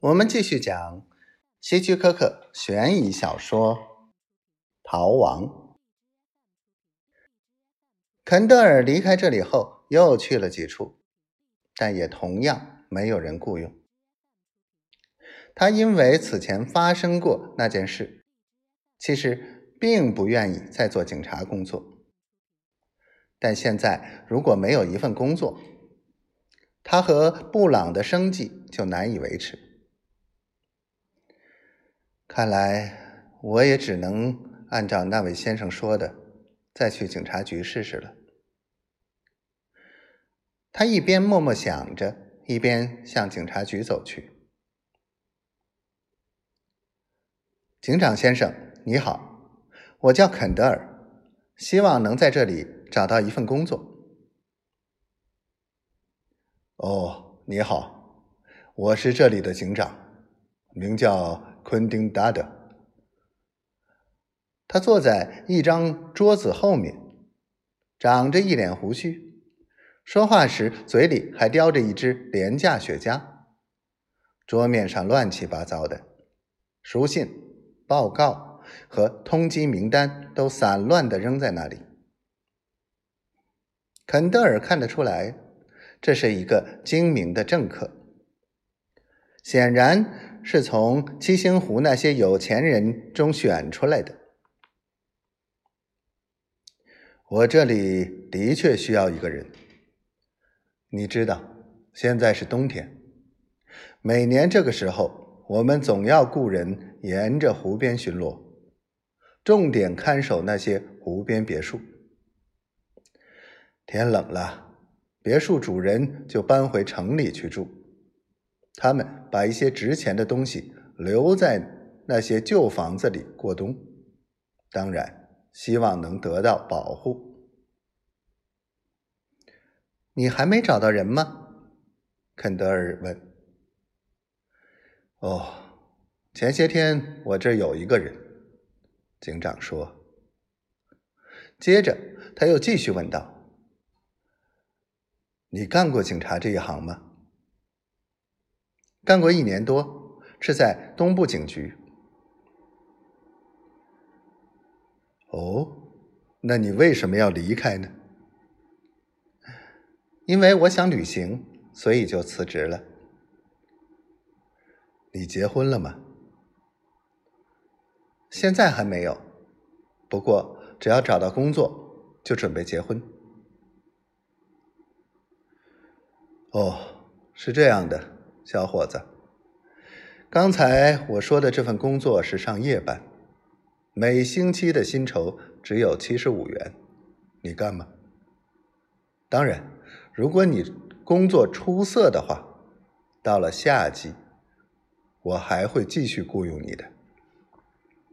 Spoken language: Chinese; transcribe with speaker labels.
Speaker 1: 我们继续讲希区柯克悬疑小说《逃亡》。肯德尔离开这里后，又去了几处，但也同样没有人雇佣。他因为此前发生过那件事，其实并不愿意再做警察工作。但现在如果没有一份工作，他和布朗的生计就难以维持。看来我也只能按照那位先生说的，再去警察局试试了。他一边默默想着，一边向警察局走去。警长先生，你好，我叫肯德尔，希望能在这里找到一份工作。
Speaker 2: 哦，你好，我是这里的警长，名叫。昆丁·达德，
Speaker 1: 他坐在一张桌子后面，长着一脸胡须，说话时嘴里还叼着一支廉价雪茄。桌面上乱七八糟的，书信、报告和通缉名单都散乱的扔在那里。肯德尔看得出来，这是一个精明的政客，显然。是从七星湖那些有钱人中选出来的。
Speaker 2: 我这里的确需要一个人。你知道，现在是冬天，每年这个时候，我们总要雇人沿着湖边巡逻，重点看守那些湖边别墅。天冷了，别墅主人就搬回城里去住。他们把一些值钱的东西留在那些旧房子里过冬，当然希望能得到保护。
Speaker 1: 你还没找到人吗？肯德尔问。
Speaker 2: 哦，前些天我这有一个人，警长说。
Speaker 1: 接着他又继续问道：“
Speaker 2: 你干过警察这一行吗？”
Speaker 1: 干过一年多，是在东部警局。
Speaker 2: 哦，那你为什么要离开呢？
Speaker 1: 因为我想旅行，所以就辞职了。
Speaker 2: 你结婚了吗？
Speaker 1: 现在还没有，不过只要找到工作，就准备结婚。
Speaker 2: 哦，是这样的。小伙子，刚才我说的这份工作是上夜班，每星期的薪酬只有七十五元，你干吗？当然，如果你工作出色的话，到了夏季，我还会继续雇佣你的。